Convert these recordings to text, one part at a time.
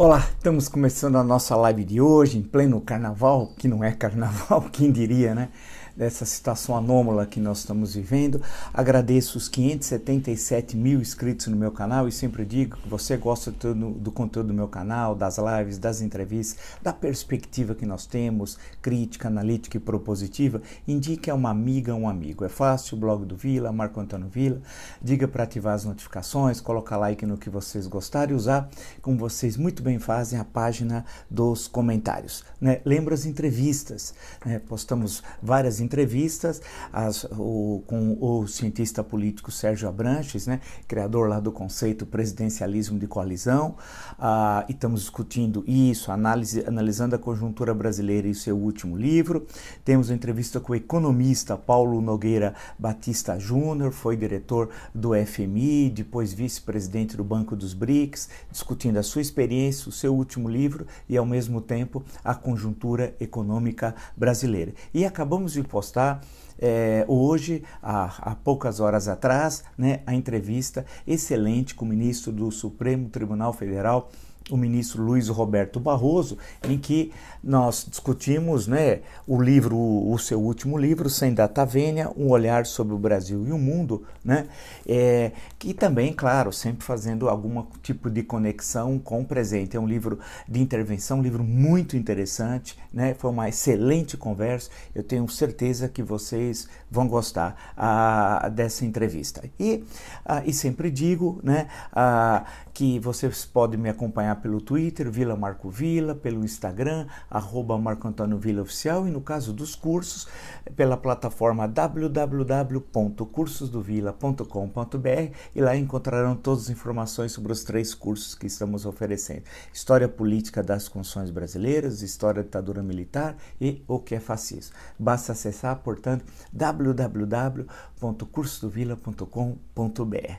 Olá, estamos começando a nossa live de hoje em pleno carnaval, que não é carnaval, quem diria, né? Dessa situação anômala que nós estamos vivendo. Agradeço os 577 mil inscritos no meu canal e sempre digo que você gosta do, do conteúdo do meu canal, das lives, das entrevistas, da perspectiva que nós temos, crítica, analítica e propositiva. Indique a uma amiga, um amigo. É fácil, blog do Vila, Marco Antônio Vila. Diga para ativar as notificações, colocar like no que vocês gostarem e usar, como vocês muito bem fazem, a página dos comentários. Né? Lembra as entrevistas. Né? Postamos várias entrevistas entrevistas as, o, com o cientista político Sérgio Abranches, né, criador lá do conceito presidencialismo de coalizão, ah, e estamos discutindo isso, análise, analisando a conjuntura brasileira e seu último livro. Temos uma entrevista com o economista Paulo Nogueira Batista Júnior, foi diretor do FMI, depois vice-presidente do Banco dos BRICS, discutindo a sua experiência, o seu último livro e, ao mesmo tempo, a conjuntura econômica brasileira. E acabamos de postar. É, hoje, há, há, poucas horas atrás, né, a entrevista excelente com o ministro do Supremo Tribunal Federal, o ministro Luiz Roberto Barroso, em que nós discutimos né, o livro, o seu último livro, Sem Data Vênia, Um Olhar sobre o Brasil e o Mundo, né, é, que também, claro, sempre fazendo algum tipo de conexão com o presente. É um livro de intervenção, um livro muito interessante, né, foi uma excelente conversa, eu tenho certeza que vocês vão gostar ah, dessa entrevista. E, ah, e sempre digo né, ah, que vocês podem me acompanhar pelo Twitter, Vila Marco Vila, pelo Instagram, arroba Marco Antônio Vila Oficial, e no caso dos cursos, pela plataforma www.cursosdovila.com.br e lá encontrarão todas as informações sobre os três cursos que estamos oferecendo. História Política das Constituições Brasileiras, História da Ditadura Militar e o que é fascismo. Basta acessar, portanto, www.cursosdovila.com.br.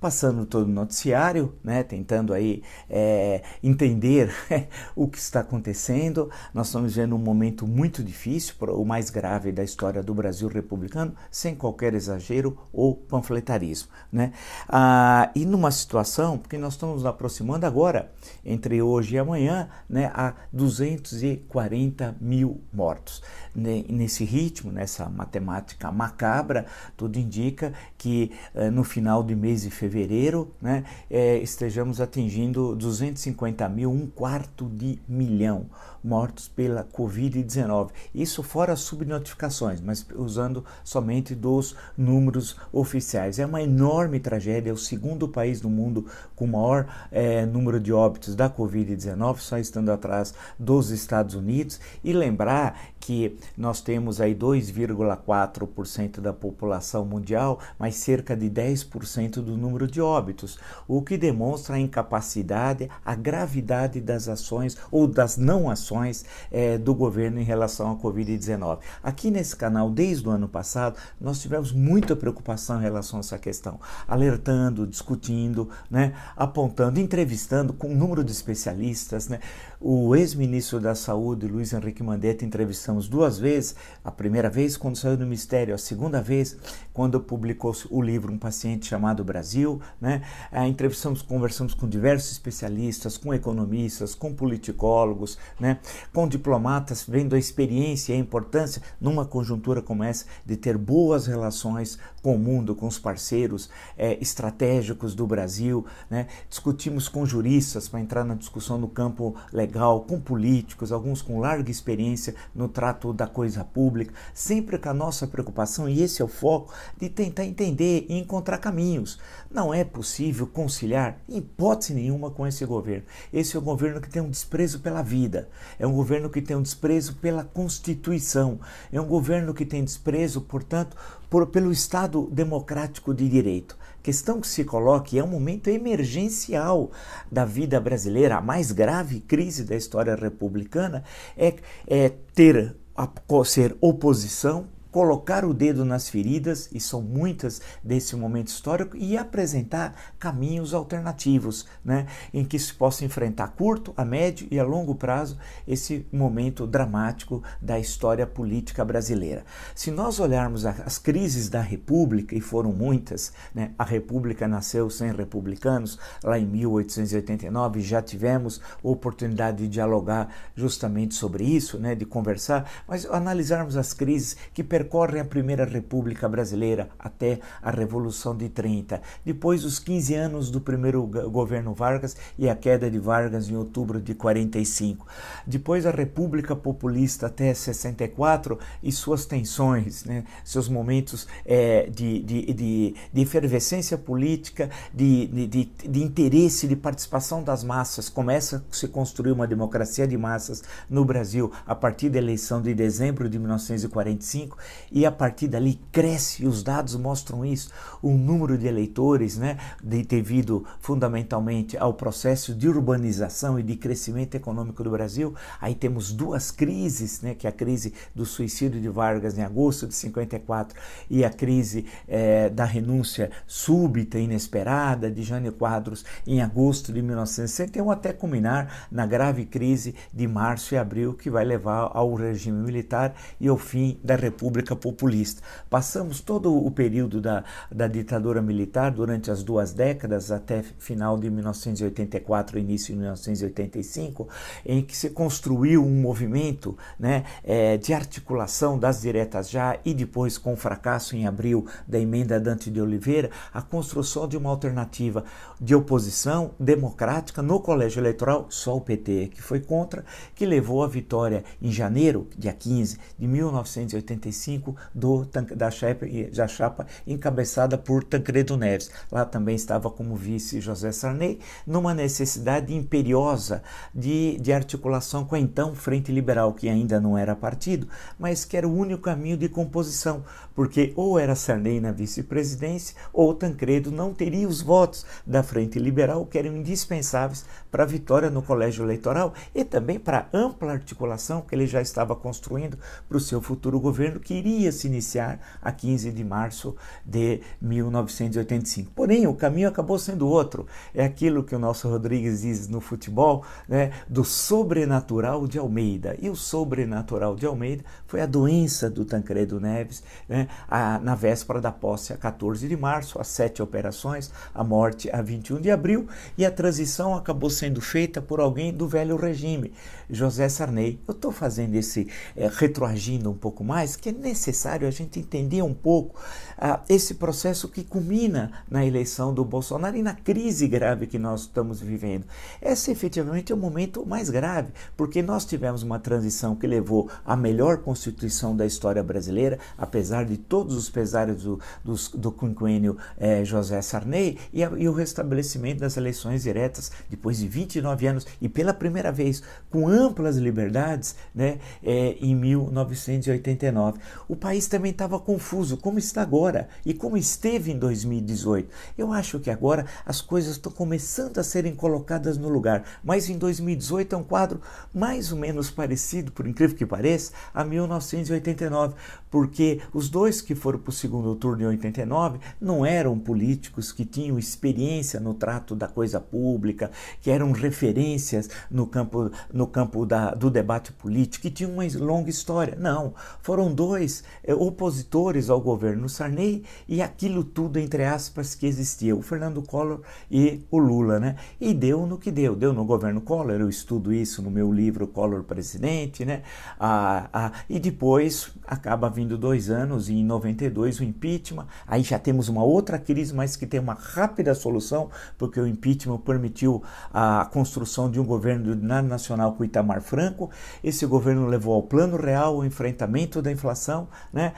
Passando todo o noticiário, né, tentando aí é, entender o que está acontecendo. Nós estamos vivendo um momento muito difícil, o mais grave da história do Brasil republicano, sem qualquer exagero ou panfletarismo. Né? Ah, e numa situação, porque nós estamos nos aproximando agora, entre hoje e amanhã, né, a 240 mil mortos. Nesse ritmo, nessa matemática macabra, tudo indica que eh, no final de mês de fevereiro né, eh, estejamos atingindo 250 mil, um quarto de milhão mortos pela Covid-19. Isso fora subnotificações, mas usando somente dos números oficiais. É uma enorme tragédia, é o segundo país do mundo com maior é, número de óbitos da Covid-19, só estando atrás dos Estados Unidos. E lembrar que nós temos aí 2,4% da população mundial, mas cerca de 10% do número de óbitos, o que demonstra a incapacidade, a gravidade das ações ou das não ações é, do governo em relação à Covid-19. Aqui nesse canal, desde o ano passado, nós tivemos muita preocupação em relação a essa questão, alertando, discutindo, né, apontando, entrevistando com um número de especialistas, né, o ex-ministro da Saúde, Luiz Henrique Mandetta, entrevistamos duas vezes. A primeira vez quando saiu do mistério, a segunda vez quando publicou o livro Um Paciente Chamado Brasil. Né? Ah, entrevistamos, conversamos com diversos especialistas, com economistas, com politicólogos, né? com diplomatas, vendo a experiência e a importância numa conjuntura como essa de ter boas relações com o mundo, com os parceiros é, estratégicos do Brasil. Né? Discutimos com juristas para entrar na discussão no campo legal legal, com políticos, alguns com larga experiência no trato da coisa pública, sempre com a nossa preocupação, e esse é o foco, de tentar entender e encontrar caminhos. Não é possível conciliar, em hipótese nenhuma, com esse governo. Esse é um governo que tem um desprezo pela vida, é um governo que tem um desprezo pela Constituição, é um governo que tem desprezo, portanto, por, pelo Estado democrático de direito questão que se coloca é um momento emergencial da vida brasileira, a mais grave crise da história republicana é, é ter a, ser oposição colocar o dedo nas feridas, e são muitas desse momento histórico, e apresentar caminhos alternativos, né, em que se possa enfrentar a curto, a médio e a longo prazo esse momento dramático da história política brasileira. Se nós olharmos as crises da República, e foram muitas, né, a República nasceu sem republicanos, lá em 1889 já tivemos oportunidade de dialogar justamente sobre isso, né, de conversar, mas analisarmos as crises que percorrem a Primeira República Brasileira até a Revolução de 30, depois os 15 anos do primeiro governo Vargas e a queda de Vargas em outubro de 45, depois a República Populista até 64 e suas tensões, né, seus momentos é, de, de, de, de, efervescência política, de, de, de interesse, de participação das massas, começa a se construir uma democracia de massas no Brasil a partir da eleição de dezembro de 1945 e a partir dali cresce, e os dados mostram isso, o número de eleitores, né, devido fundamentalmente ao processo de urbanização e de crescimento econômico do Brasil. Aí temos duas crises, né, que é a crise do suicídio de Vargas em agosto de 54 e a crise eh, da renúncia súbita, inesperada de Jânio Quadros em agosto de 1961, até culminar na grave crise de março e abril que vai levar ao regime militar e ao fim da República Populista. Passamos todo o período da, da ditadura militar durante as duas décadas, até final de 1984 início de 1985, em que se construiu um movimento né, é, de articulação das diretas já e depois com o fracasso em abril da emenda Dante de Oliveira, a construção de uma alternativa de oposição democrática no colégio eleitoral, só o PT que foi contra, que levou à vitória em janeiro, dia 15 de 1985, do, da, chapa, da chapa encabeçada por Tancredo Neves. Lá também estava como vice José Sarney, numa necessidade imperiosa de, de articulação com a então Frente Liberal, que ainda não era partido, mas que era o único caminho de composição, porque ou era Sarney na vice-presidência, ou Tancredo não teria os votos da Frente Liberal, que eram indispensáveis para a vitória no colégio eleitoral e também para a ampla articulação que ele já estava construindo para o seu futuro governo, que iria se iniciar a 15 de março de 1985. Porém, o caminho acabou sendo outro. É aquilo que o nosso Rodrigues diz no futebol, né, do sobrenatural de Almeida. E o sobrenatural de Almeida foi a doença do Tancredo Neves, né, a, na véspera da posse, a 14 de março, as sete operações, a morte a 21 de abril, e a transição acabou sendo feita por alguém do velho regime, José Sarney. Eu estou fazendo esse é, retroagindo um pouco mais, que é necessário a gente entender um pouco ah, esse processo que culmina na eleição do Bolsonaro e na crise grave que nós estamos vivendo. Esse efetivamente é o momento mais grave, porque nós tivemos uma transição que levou à melhor constituição da história brasileira, apesar de todos os pesares do, do, do quinquênio eh, José Sarney, e, a, e o restabelecimento das eleições diretas depois de 29 anos e pela primeira vez com amplas liberdades né, é, em 1989. O país também estava confuso, como está agora e como esteve em 2018. Eu acho que agora as coisas estão começando a serem colocadas no lugar, mas em 2018 é um quadro mais ou menos parecido, por incrível que pareça, a 1989, porque os dois que foram para o segundo turno em 89 não eram políticos que tinham experiência no trato da coisa pública, que eram referências no campo, no campo da, do debate político, que tinham uma longa história. Não, foram dois é, opositores ao governo Sarney e aquilo tudo, entre aspas, que existia, o Fernando Collor e o Lula. Né? E deu no que deu, deu no governo Collor, eu estudo isso no meu livro Collor Presidente, né? Ah, ah, e depois acaba vindo dois anos, e em 92 o impeachment, aí já temos uma outra crise, mas que tem uma rápida solução, porque o impeachment permitiu a construção de um governo nacional com Itamar Franco, esse governo levou ao plano real o enfrentamento da inflação, né?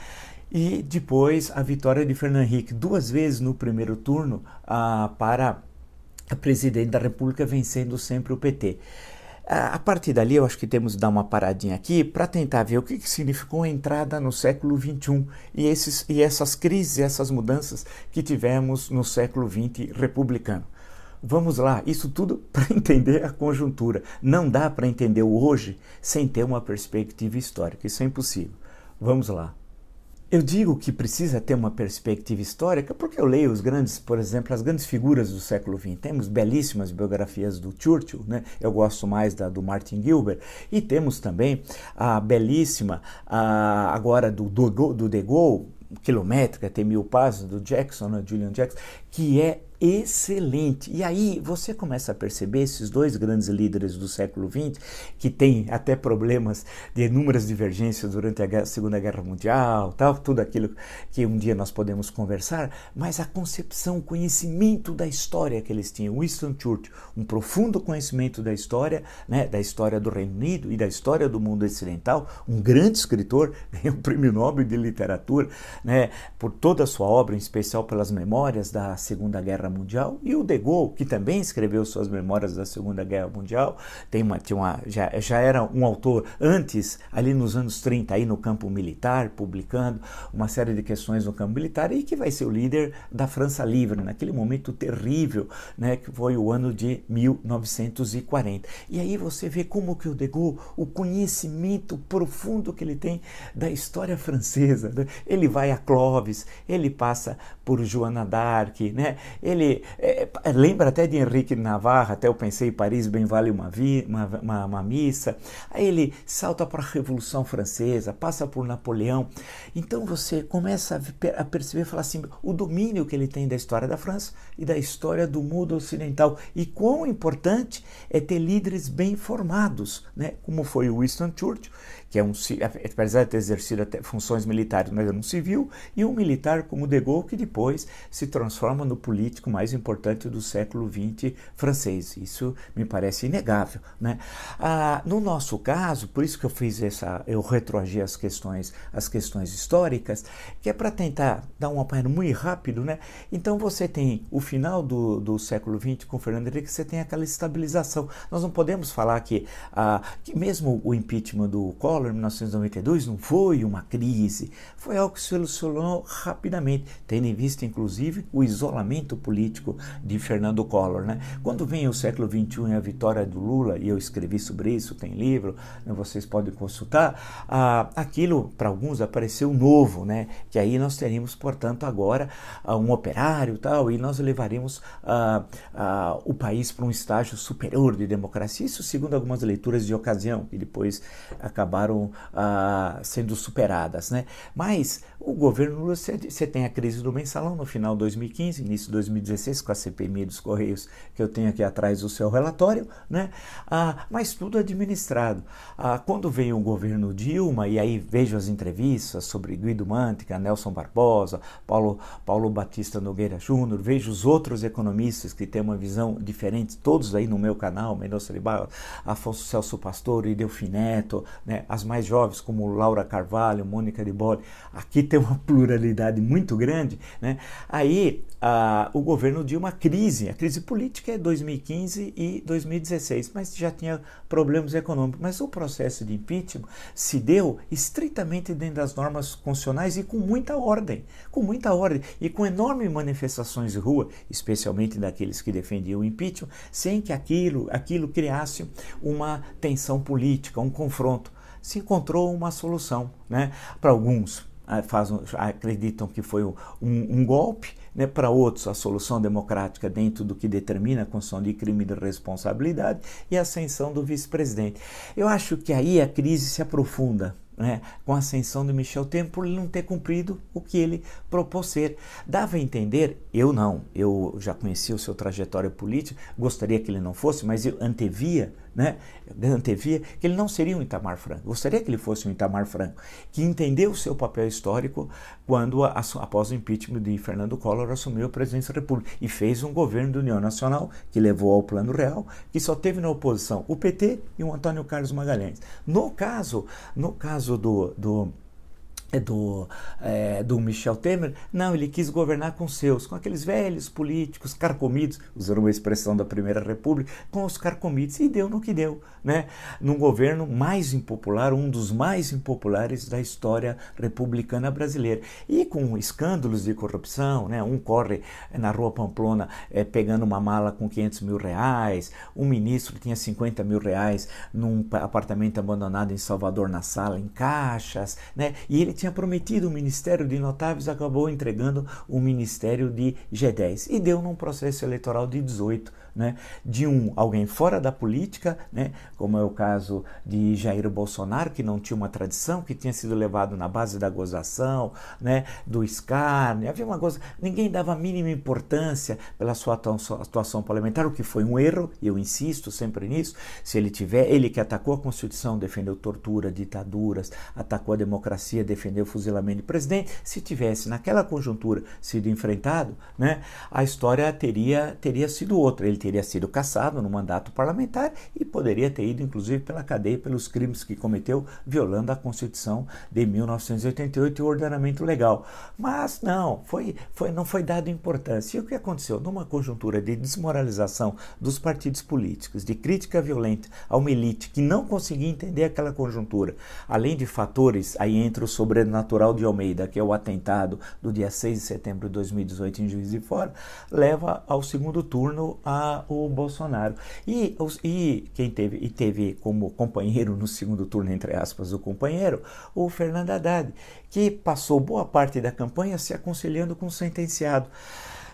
E depois a vitória de Fernando Henrique, duas vezes no primeiro turno, ah, para a presidente da República, vencendo sempre o PT. A partir dali, eu acho que temos que dar uma paradinha aqui para tentar ver o que, que significou a entrada no século XXI e, esses, e essas crises, essas mudanças que tivemos no século XX republicano. Vamos lá, isso tudo para entender a conjuntura. Não dá para entender o hoje sem ter uma perspectiva histórica, isso é impossível. Vamos lá. eu digo que precisa ter uma perspectiva histórica porque eu leio os grandes, por exemplo, as grandes figuras do século XX. Temos belíssimas biografias do Churchill, né? eu gosto mais da do Martin Gilbert, e temos também a belíssima, a, agora do, do, do De Gaulle, quilométrica, tem mil passos, do Jackson, né? Julian Jackson, que é excelente. E aí você começa a perceber esses dois grandes líderes do século XX, que têm até problemas de inúmeras divergências durante a Segunda Guerra Mundial, tal, tudo aquilo que um dia nós podemos conversar, mas a concepção, o conhecimento da história que eles tinham. Winston Churchill, um profundo conhecimento da história, né, da história do Reino Unido e da história do mundo ocidental, um grande escritor, ganhou o Prêmio Nobel de Literatura, né, por toda a sua obra, em especial pelas memórias da Segunda Guerra Guerra Mundial, e o De Gaulle, que também escreveu suas memórias da Segunda Guerra Mundial, tem uma, tinha uma, já, já era um autor antes, ali nos anos 30, aí no campo militar, publicando uma série de questões no campo militar, e que vai ser o líder da França Livre, naquele momento terrível, né, que foi o ano de 1940. E aí você vê como que o De Gaulle, o conhecimento profundo que ele tem da história francesa, né? ele vai a Clovis, ele passa por Joana d'Arc, né? ele ele é, é, lembra até de Henrique de Navarra, até eu pensei Paris bem vale uma, vi, uma, uma, uma missa. Aí ele salta para a Revolução Francesa, passa por Napoleão. Então você começa a, perceber, falar assim, o domínio que ele tem da história da França e da história do mundo ocidental e quão importante é ter líderes bem formados, né? Como foi o Winston Churchill que é um, apesar de ter exercido funções militares, mas era um civil, e um militar como De Gaulle, que depois se transforma no político mais importante do século XX francês. Isso me parece inegável. Né? Ah, no nosso caso, por isso que eu fiz essa, eu retroagi as questões, as questões históricas, que é para tentar dar um apanhado muito rápido, né? Então você tem o final do, do século XX com Fernando Henrique, você tem aquela estabilização. Nós não podemos falar que, ah, que mesmo o impeachment do Collor Collor em 1992 não foi uma crise, foi algo que se solucionou rapidamente, tendo em vista inclusive o isolamento político de Fernando Collor. Né? Quando vem o século XXI e a vitória do Lula, e eu escrevi sobre isso, tem livro, né, vocês podem consultar, ah, aquilo para alguns apareceu novo, né? que aí nós teríamos, portanto, agora um operário tal, e nós levaremos ah, o país para um estágio superior de democracia, isso segundo algumas leituras de ocasião, que depois acabaram acabaram ah, sendo superadas. Né? Mas o governo Lula, você tem a crise do mensalão no final de 2015, início de 2016, com a CPMI dos Correios, que eu tenho aqui atrás do seu relatório, né? Ah, mas tudo administrado. Ah, quando vem o governo Dilma, e aí vejo as entrevistas sobre Guido Mantega, Nelson Barbosa, Paulo, Paulo Batista Nogueira Júnior, vejo os outros economistas que têm uma visão diferente, todos aí no meu canal, Mendonça Barros, Afonso Celso Pastor Delfim Neto, né? As mais jovens como Laura Carvalho, Mônica de Bolle, aqui tem uma pluralidade muito grande, né? aí a, o governo de uma crise, a crise política é 2015 e 2016, mas já tinha problemas econômicos. Mas o processo de impeachment se deu estritamente dentro das normas constitucionais e com muita ordem, com muita ordem e com enormes manifestações de rua, especialmente daqueles que defendiam o impeachment, sem que aquilo, aquilo criasse uma tensão política, um confronto se encontrou uma solução. Né? Para alguns, ah, fazem, acreditam que foi um, um golpe, né? para outros, a solução democrática dentro do que determina a condição de crime de responsabilidade e a ascensão do vice-presidente. Eu acho que aí a crise se aprofunda. Né, com a ascensão de Michel Temer por ele não ter cumprido o que ele propôs ser. Dava a entender, eu não, eu já conhecia o seu trajetória política, gostaria que ele não fosse, mas eu antevia né, antevia que ele não seria um Itamar Franco. Gostaria que ele fosse um Itamar Franco, que entendeu o seu papel histórico quando, após o impeachment de Fernando Collor, assumiu a presidência da República e fez um governo de União Nacional que levou ao Plano Real, que só teve na oposição o PT e o Antônio Carlos Magalhães. No caso, no caso do, do do, é, do Michel Temer, não, ele quis governar com seus, com aqueles velhos políticos carcomidos, usando uma expressão da Primeira República, com os carcomidos, e deu no que deu, né? Num governo mais impopular, um dos mais impopulares da história republicana brasileira. E com escândalos de corrupção, né? Um corre na rua Pamplona é, pegando uma mala com 500 mil reais, um ministro tinha 50 mil reais num apartamento abandonado em Salvador, na sala, em caixas, né? E ele tinha prometido o Ministério de Notáveis, acabou entregando o Ministério de G10 e deu num processo eleitoral de 18 né, de um alguém fora da política, né, como é o caso de Jair Bolsonaro, que não tinha uma tradição, que tinha sido levado na base da gozação, né, do escárnio, havia uma coisa, ninguém dava a mínima importância pela sua atuação parlamentar, o que foi um erro, e eu insisto sempre nisso, se ele tiver, ele que atacou a Constituição, defendeu tortura, ditaduras, atacou a democracia, defendeu o fuzilamento de presidente, se tivesse naquela conjuntura sido enfrentado, né, a história teria, teria sido outra, ele teria sido caçado no mandato parlamentar e poderia ter ido, inclusive, pela cadeia pelos crimes que cometeu, violando a Constituição de 1988 e o ordenamento legal. Mas não, foi, foi, não foi dado importância. E o que aconteceu? Numa conjuntura de desmoralização dos partidos políticos, de crítica violenta a uma elite que não conseguia entender aquela conjuntura, além de fatores, aí entra o sobrenatural de Almeida, que é o atentado do dia 6 de setembro de 2018 em Juiz de Fora, leva ao segundo turno a o Bolsonaro. E, e quem teve, e teve como companheiro no segundo turno, entre aspas, o companheiro, o Fernando Haddad, que passou boa parte da campanha se aconselhando com o sentenciado.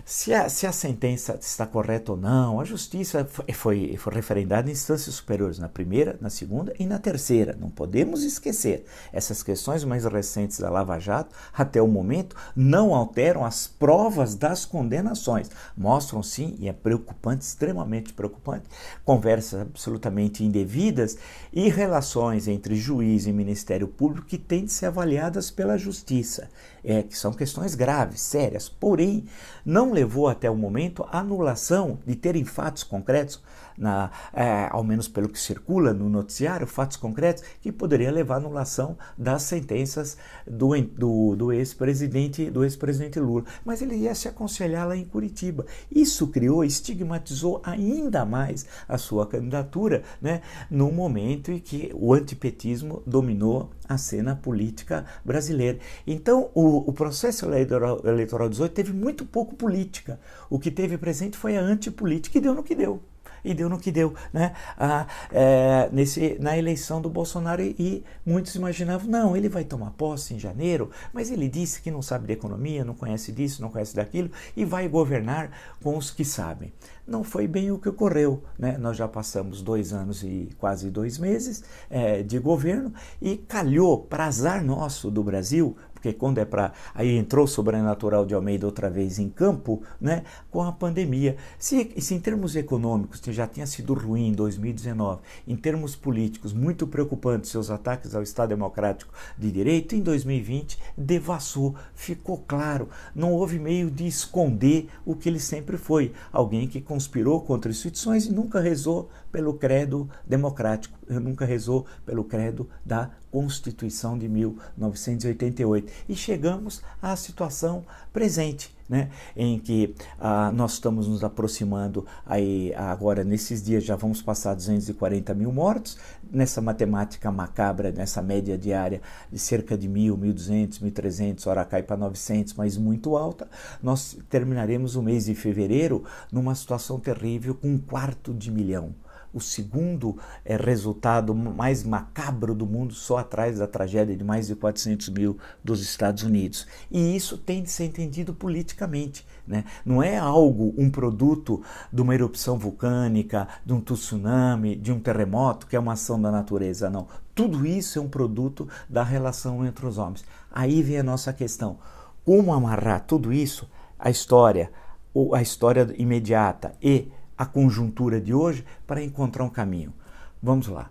Se a, se a sentença está correta ou não, a justiça foi, foi, foi referendada em instâncias superiores, na primeira, na segunda e na terceira. Não podemos esquecer. Essas questões mais recentes da Lava Jato, até o momento, não alteram as provas das condenações. Mostram sim, e é preocupante, extremamente preocupante, conversas absolutamente indevidas e relações entre juiz e Ministério Público que têm de ser avaliadas pela justiça. É, que são questões graves, sérias, porém, não levou até o momento à anulação de terem fatos concretos, na, é, ao menos pelo que circula no noticiário, fatos concretos que poderia levar à anulação das sentenças do, do, do ex-presidente do ex-presidente Lula. Mas ele ia se aconselhar lá em Curitiba. Isso criou, estigmatizou ainda mais a sua candidatura, né, no momento em que o antipetismo dominou a cena política brasileira. Então, o, o processo eleitoral, eleitoral 18 teve muito pouco política. O que teve presente foi a antipolítica e deu no que deu e deu no que deu, né? Ah, é, nesse, na eleição do Bolsonaro e, muitos imaginavam, não, ele vai tomar posse em janeiro, mas ele disse que não sabe de economia, não conhece disso, não conhece daquilo e vai governar com os que sabem. Não foi bem o que ocorreu, né? Nós já passamos dois anos e quase dois meses é, de governo e calhou, para azar nosso do Brasil, porque quando é para. Aí entrou o sobrenatural de Almeida outra vez em campo, né, com a pandemia. Se, se em termos econômicos já tinha sido ruim em 2019, em termos políticos, muito preocupante seus ataques ao Estado Democrático de Direito, em 2020 devassou, ficou claro. Não houve meio de esconder o que ele sempre foi: alguém que conspirou contra instituições e nunca rezou pelo credo democrático, nunca rezou pelo credo da Constituição de 1988. E chegamos à situação presente, né, em que ah, nós estamos nos aproximando aí agora nesses dias já vamos passar 240 mil mortos nessa matemática macabra nessa média diária de cerca de mil, 1.200, 1.300, hora cai para 900, mas muito alta. Nós terminaremos o mês de fevereiro numa situação terrível com um quarto de milhão o segundo é, resultado mais macabro do mundo, só atrás da tragédia de mais de 400 mil dos Estados Unidos. E isso tem de ser entendido politicamente. Né? Não é algo, um produto de uma erupção vulcânica, de um tsunami, de um terremoto, que é uma ação da natureza, não. Tudo isso é um produto da relação entre os homens. Aí vem a nossa questão: como amarrar tudo isso, a história, a história imediata e a conjuntura de hoje para encontrar um caminho. Vamos lá.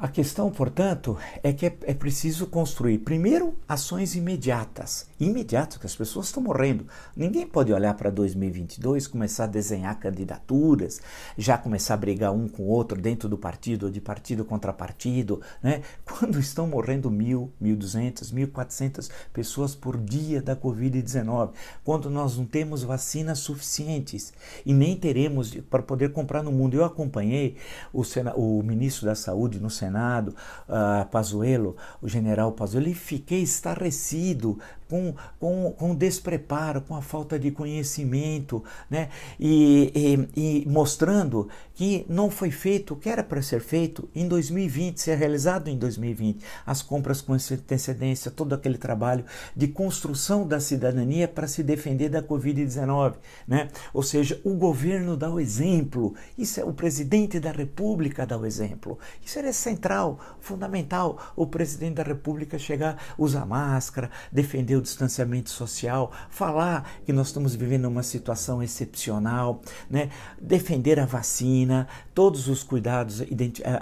A questão, portanto, é que é, é, preciso construir, primeiro, ações imediatas. Imediatas, que as pessoas estão morrendo. Ninguém pode olhar para 2022, começar a desenhar candidaturas, já começar a brigar um com o outro dentro do partido, de partido contra partido, né? quando estão morrendo mil, mil duzentas, mil quatrocentas pessoas por dia da Covid-19, quando nós não temos vacinas suficientes e nem teremos para poder comprar no mundo. Eu acompanhei o, o ministro da Saúde no Senado Senado, uh, Pazuello, o general Pazuello, e fiquei estarrecido com, com, com despreparo, com a falta de conhecimento, né? e, e, e mostrando que não foi feito o que era para ser feito em 2020, ser realizado em 2020. As compras com antecedência, todo aquele trabalho de construção da cidadania para se defender da Covid-19. Né? Ou seja, o governo dá o exemplo, isso é o presidente da República dá o exemplo. Isso era central, fundamental. O presidente da República chegar, usar máscara, defender o distanciamento social, falar que nós estamos vivendo uma situação excepcional, né? defender a vacina vacina, todos os cuidados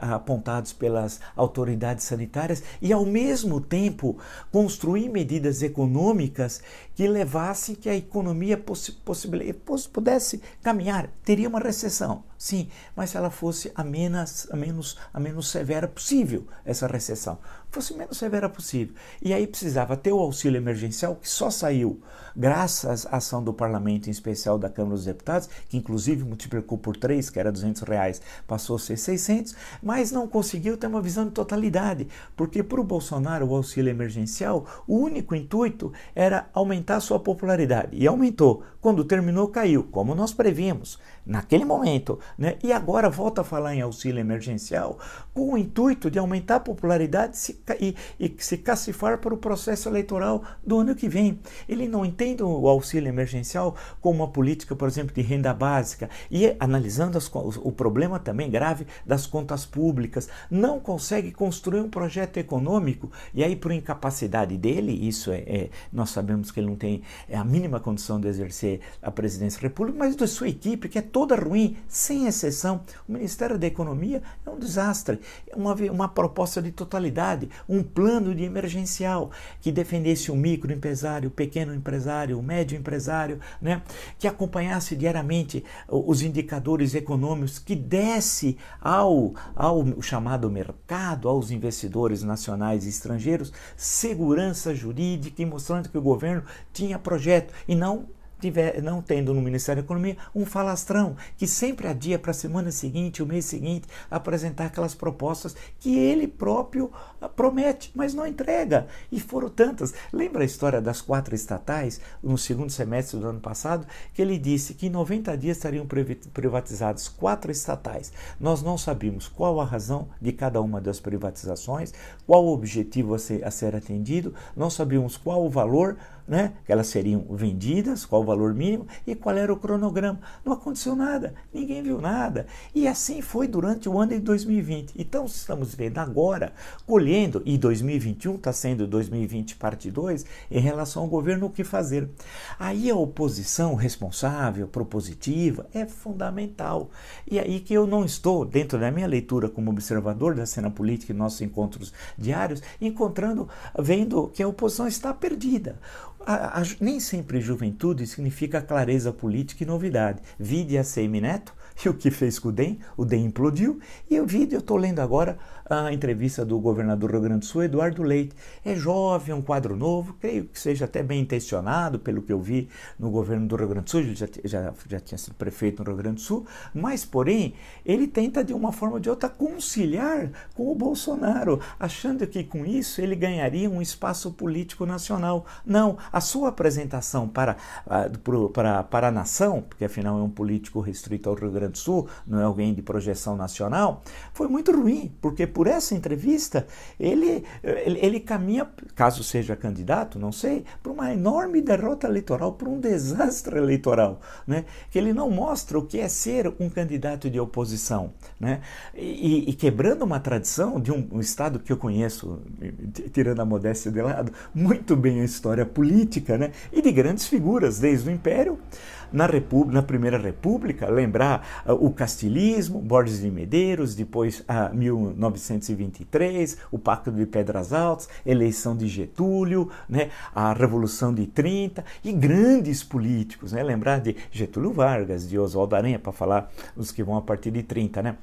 apontados pelas autoridades sanitárias e, ao mesmo tempo, construir medidas econômicas que levassem que a economia pudesse caminhar. Teria uma recessão, sim, mas se ela fosse a menos, a menos, a menos severa possível, essa recessão fosse menos severa possível. E aí precisava ter o auxílio emergencial, que só saiu graças à ação do Parlamento, em especial da Câmara dos Deputados, que inclusive multiplicou por três, que era 200 reais, passou a ser 600, mas não conseguiu ter uma visão de totalidade, porque para o Bolsonaro o auxílio emergencial, o único intuito era aumentar sua popularidade, e aumentou. Quando terminou, caiu, como nós previmos naquele momento, né? e agora volta a falar em auxílio emergencial com o intuito de aumentar a popularidade e, e se cacifar para o processo eleitoral do ano que vem. Ele não entende o auxílio emergencial como uma política, por exemplo, de renda básica e analisando as, o problema também grave das contas públicas, não consegue construir um projeto econômico e aí por incapacidade dele, isso é, é nós sabemos que ele não tem é a mínima condição de exercer a presidência da República, mas da sua equipe que é toda ruim, sem exceção. O Ministério da Economia é um desastre, é uma, uma proposta de totalidade, um plano de emergencial que defendesse o microempresário, o pequeno empresário, o médio empresário, né? que acompanhasse diariamente os indicadores econômicos, que desse ao, ao chamado mercado, aos investidores nacionais e estrangeiros, segurança jurídica e mostrando que o governo tinha projeto e não tiver, não tendo no Ministério da Economia um falastrão que sempre adia para a semana seguinte, o mês seguinte, apresentar aquelas propostas que ele próprio ah, promete, mas não entrega. E foram tantas. Lembra a história das quatro estatais no segundo semestre do ano passado, que ele disse que em 90 dias estariam privatizadas quatro estatais. Nós não sabíamos qual a razão de cada uma das privatizações, qual o objetivo a ser, a ser atendido, não sabíamos qual o valor né, que elas seriam vendidas, qual o valor mínimo e qual era o cronograma. Não aconteceu nada, ninguém viu nada. E assim foi durante o ano de 2020. Então estamos vendo agora, colhendo, e 2021 está sendo 2020 parte 2, em relação ao governo o que fazer. Aí a oposição responsável, propositiva, é fundamental. E aí que eu não estou, dentro da minha leitura como observador da cena política e nossos encontros diários, encontrando, vendo que a oposição está perdida a, a, nem sempre juventude significa clareza política e novidade. Vide a CM Neto e o que fez com o DEM, o DEM implodiu, e o vídeo eu estou lendo agora a entrevista do governador do Rio Grande do Sul, Eduardo Leite. É jovem, um quadro novo, creio que seja até bem intencionado, pelo que eu vi no governo do Rio Grande do Sul, ele já, já, já tinha sido prefeito no Rio Grande do Sul, mas, porém, ele tenta de uma forma ou de outra conciliar com o Bolsonaro, achando que com isso ele ganharia um espaço político nacional. Não, a sua apresentação para, para, para a nação, porque afinal é um político restrito ao Rio Grande do Sul, não é alguém de projeção nacional, foi muito ruim, porque por essa entrevista, ele, ele, ele caminha, caso seja candidato, não sei, para uma enorme derrota eleitoral, para um desastre eleitoral, né? que ele não mostra o que é ser um candidato de oposição. Né? E, e quebrando uma tradição de um, um Estado que eu conheço, tirando a modéstia de lado, muito bem a história política, né? e de grandes figuras, desde o Império na, na Primeira República, lembrar uh, o castilismo, Borges de Medeiros, depois uh, 1923, o Pacto de Pedras Altas, eleição de Getúlio, né, a Revolução de 30 e grandes políticos, né, lembrar de Getúlio Vargas, de Oswaldo Aranha, para falar os que vão a partir de 30, né?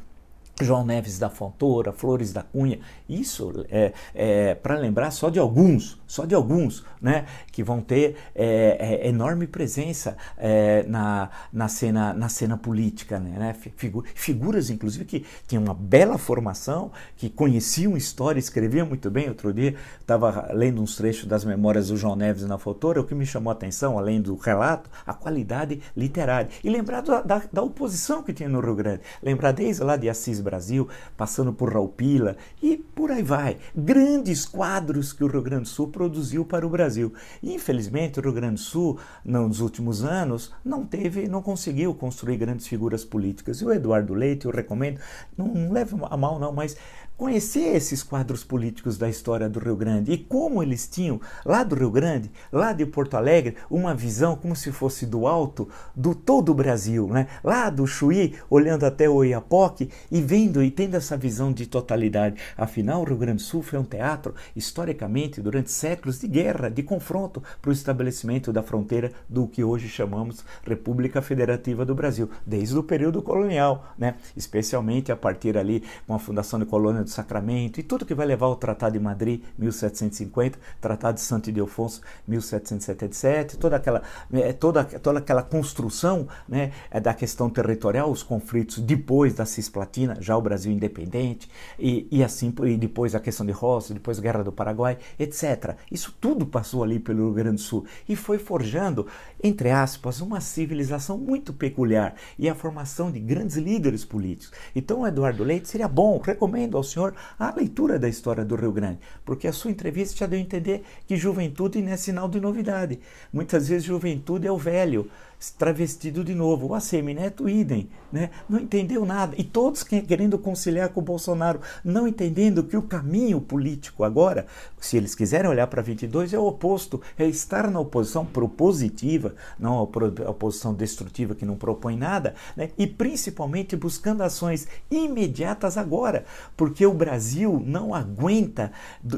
João Neves da Fontoura, Flores da Cunha, isso é, é para lembrar só de alguns, só de alguns, né, que vão ter é, é, enorme presença é, na, na, cena, na cena política, né, né Figu figuras inclusive que tinham uma bela formação, que conheciam história, escreviam muito bem. Outro dia estava lendo uns trechos das memórias do João Neves na Fontoura, o que me chamou a atenção, além do relato, a qualidade literária. E lembrar da, da, da oposição que tinha no Rio Grande, lembrar desde lá de Assis Brasil, passando por Raul Pila e por aí vai. Grandes quadros que o Rio Grande do Sul produziu para o Brasil. Infelizmente, o Rio Grande do Sul, nos últimos anos, não teve, não conseguiu construir grandes figuras políticas. E o Eduardo Leite, eu recomendo, não, leve a mal não, mas conhecer esses quadros políticos da história do Rio Grande e como eles tinham, lá do Rio Grande, lá de Porto Alegre, uma visão como se fosse do alto do todo o Brasil, né? lá do Chuí, olhando até o Iapoque e vendo e tendo essa visão de totalidade. Afinal, o Rio Grande do Sul foi um teatro, historicamente, durante séculos de guerra, de confronto para o estabelecimento da fronteira do que hoje chamamos República Federativa do Brasil, desde o período colonial, né? especialmente a partir ali com a fundação de colônia do Sacramento e tudo que vai levar ao Tratado de Madrid, 1750, Tratado de Santo Ildefonso, 1777, toda aquela, é, toda, toda aquela construção né, é, da questão territorial, os conflitos depois da Cisplatina, já o Brasil independente, e, e assim e depois a questão de Roça, depois a Guerra do Paraguai, etc. Isso tudo passou ali pelo Rio Grande do Sul e foi forjando, entre aspas, uma civilização muito peculiar e a formação de grandes líderes políticos. Então, Eduardo Leite seria bom, recomendo ao senhor a leitura da história do Rio Grande, porque a sua entrevista já deu a entender que juventude não é sinal de novidade. Muitas vezes juventude é o velho, travestido de novo. O ACM Neto, idem, né? não entendeu nada. E todos querendo conciliar com o Bolsonaro, não entendendo que o caminho político agora, se eles quiserem olhar para 22, é o oposto, é estar na oposição propositiva, não a oposição destrutiva que não propõe nada, né? e principalmente buscando ações imediatas agora, porque o Brasil não aguenta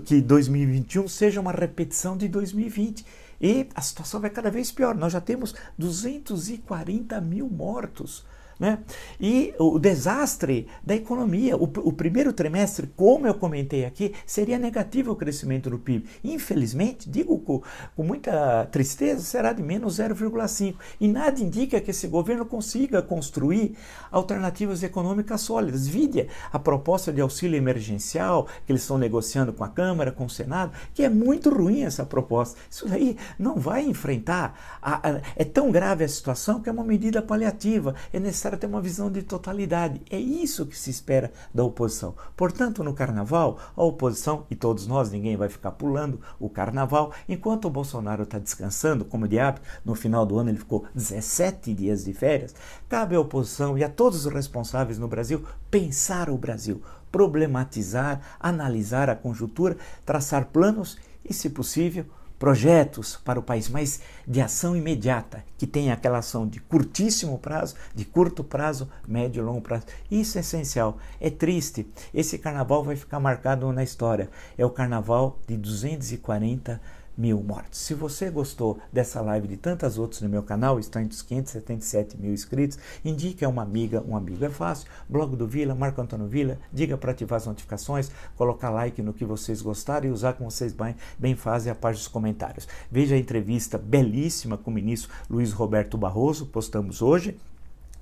que 2021 seja uma repetição de 2020. E a situação vai cada vez pior. Nós já temos 240 mil mortos. Né? E o desastre da economia. O, o, primeiro trimestre, como eu comentei aqui, seria negativo o crescimento do PIB. Infelizmente, digo com, com muita tristeza, será de menos 0,5. E nada indica que esse governo consiga construir alternativas econômicas sólidas. Vide a proposta de auxílio emergencial que eles estão negociando com a Câmara, com o Senado, que é muito ruim essa proposta. Isso aí não vai enfrentar. A, a, é tão grave a situação que é uma medida paliativa. É necessário necessário ter uma visão de totalidade. É isso que se espera da oposição. Portanto, no carnaval, a oposição, e todos nós, ninguém vai ficar pulando o carnaval, enquanto o Bolsonaro está descansando, como de hábito, no final do ano ele ficou 17 dias de férias, cabe à oposição e a todos os responsáveis no Brasil pensar o Brasil, problematizar, analisar a conjuntura, traçar planos e, se possível, projetos para o país, mas de ação imediata, que tenha aquela ação de curtíssimo prazo, de curto prazo, médio e longo prazo. Isso é essencial. É triste. Esse carnaval vai ficar marcado na história. É o carnaval de 240 mil mortos. Se você gostou dessa live de tantas outras no meu canal, está entre os 577 mil inscritos, indique a uma amiga, um amigo. É fácil. Blog do Vila, Marco Antônio Vila, diga para ativar as notificações, colocar like no que vocês gostaram e usar como vocês bem, bem fazem a parte dos comentários. Veja a entrevista belíssima com o ministro Luiz Roberto Barroso, postamos hoje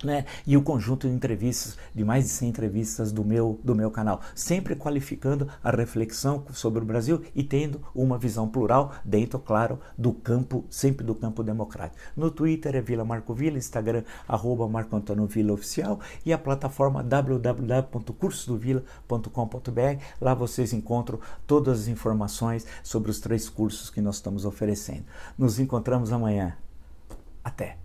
né? E o conjunto de entrevistas, de mais de 100 entrevistas do meu, do meu canal, sempre qualificando a reflexão sobre o Brasil e tendo uma visão plural dentro, claro, do campo, sempre do campo democrático. No Twitter é Vila Marco Vila, Instagram arroba Marco Antônio Vila Oficial e a plataforma www.cursodovila.com.br. Lá vocês encontram todas as informações sobre os três cursos que nós estamos oferecendo. Nos encontramos amanhã. Até!